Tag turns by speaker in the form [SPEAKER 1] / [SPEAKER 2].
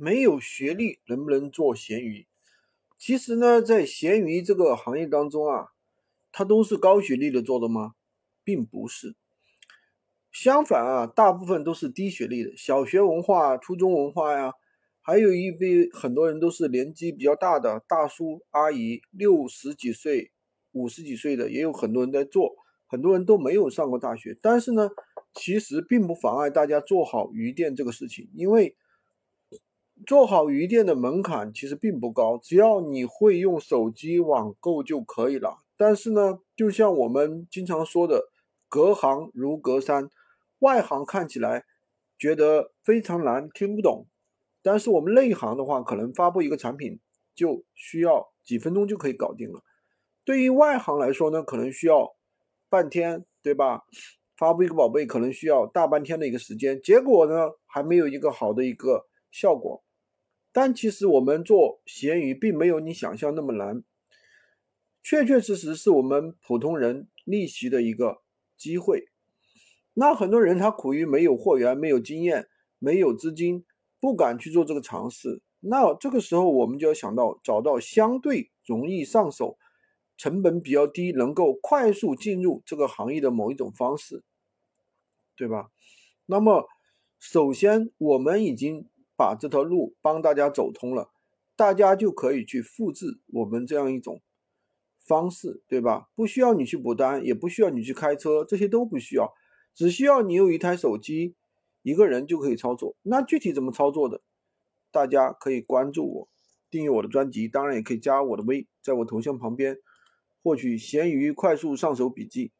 [SPEAKER 1] 没有学历能不能做闲鱼？其实呢，在闲鱼这个行业当中啊，它都是高学历的做的吗？并不是。相反啊，大部分都是低学历的，小学文化、初中文化呀，还有一批很多人都是年纪比较大的大叔阿姨，六十几岁、五十几岁的也有很多人在做，很多人都没有上过大学，但是呢，其实并不妨碍大家做好鱼店这个事情，因为做好鱼店的门槛其实并不高，只要你会用手机网购就可以了。但是呢，就像我们经常说的，隔行如隔山。外行看起来觉得非常难，听不懂，但是我们内行的话，可能发布一个产品就需要几分钟就可以搞定了。对于外行来说呢，可能需要半天，对吧？发布一个宝贝可能需要大半天的一个时间，结果呢还没有一个好的一个效果。但其实我们做闲鱼并没有你想象那么难，确确实实是我们普通人逆袭的一个机会。那很多人他苦于没有货源、没有经验、没有资金，不敢去做这个尝试。那这个时候我们就要想到找到相对容易上手、成本比较低、能够快速进入这个行业的某一种方式，对吧？那么首先我们已经把这条路帮大家走通了，大家就可以去复制我们这样一种方式，对吧？不需要你去补单，也不需要你去开车，这些都不需要。只需要你有一台手机，一个人就可以操作。那具体怎么操作的？大家可以关注我，订阅我的专辑，当然也可以加我的微，在我头像旁边获取闲鱼快速上手笔记。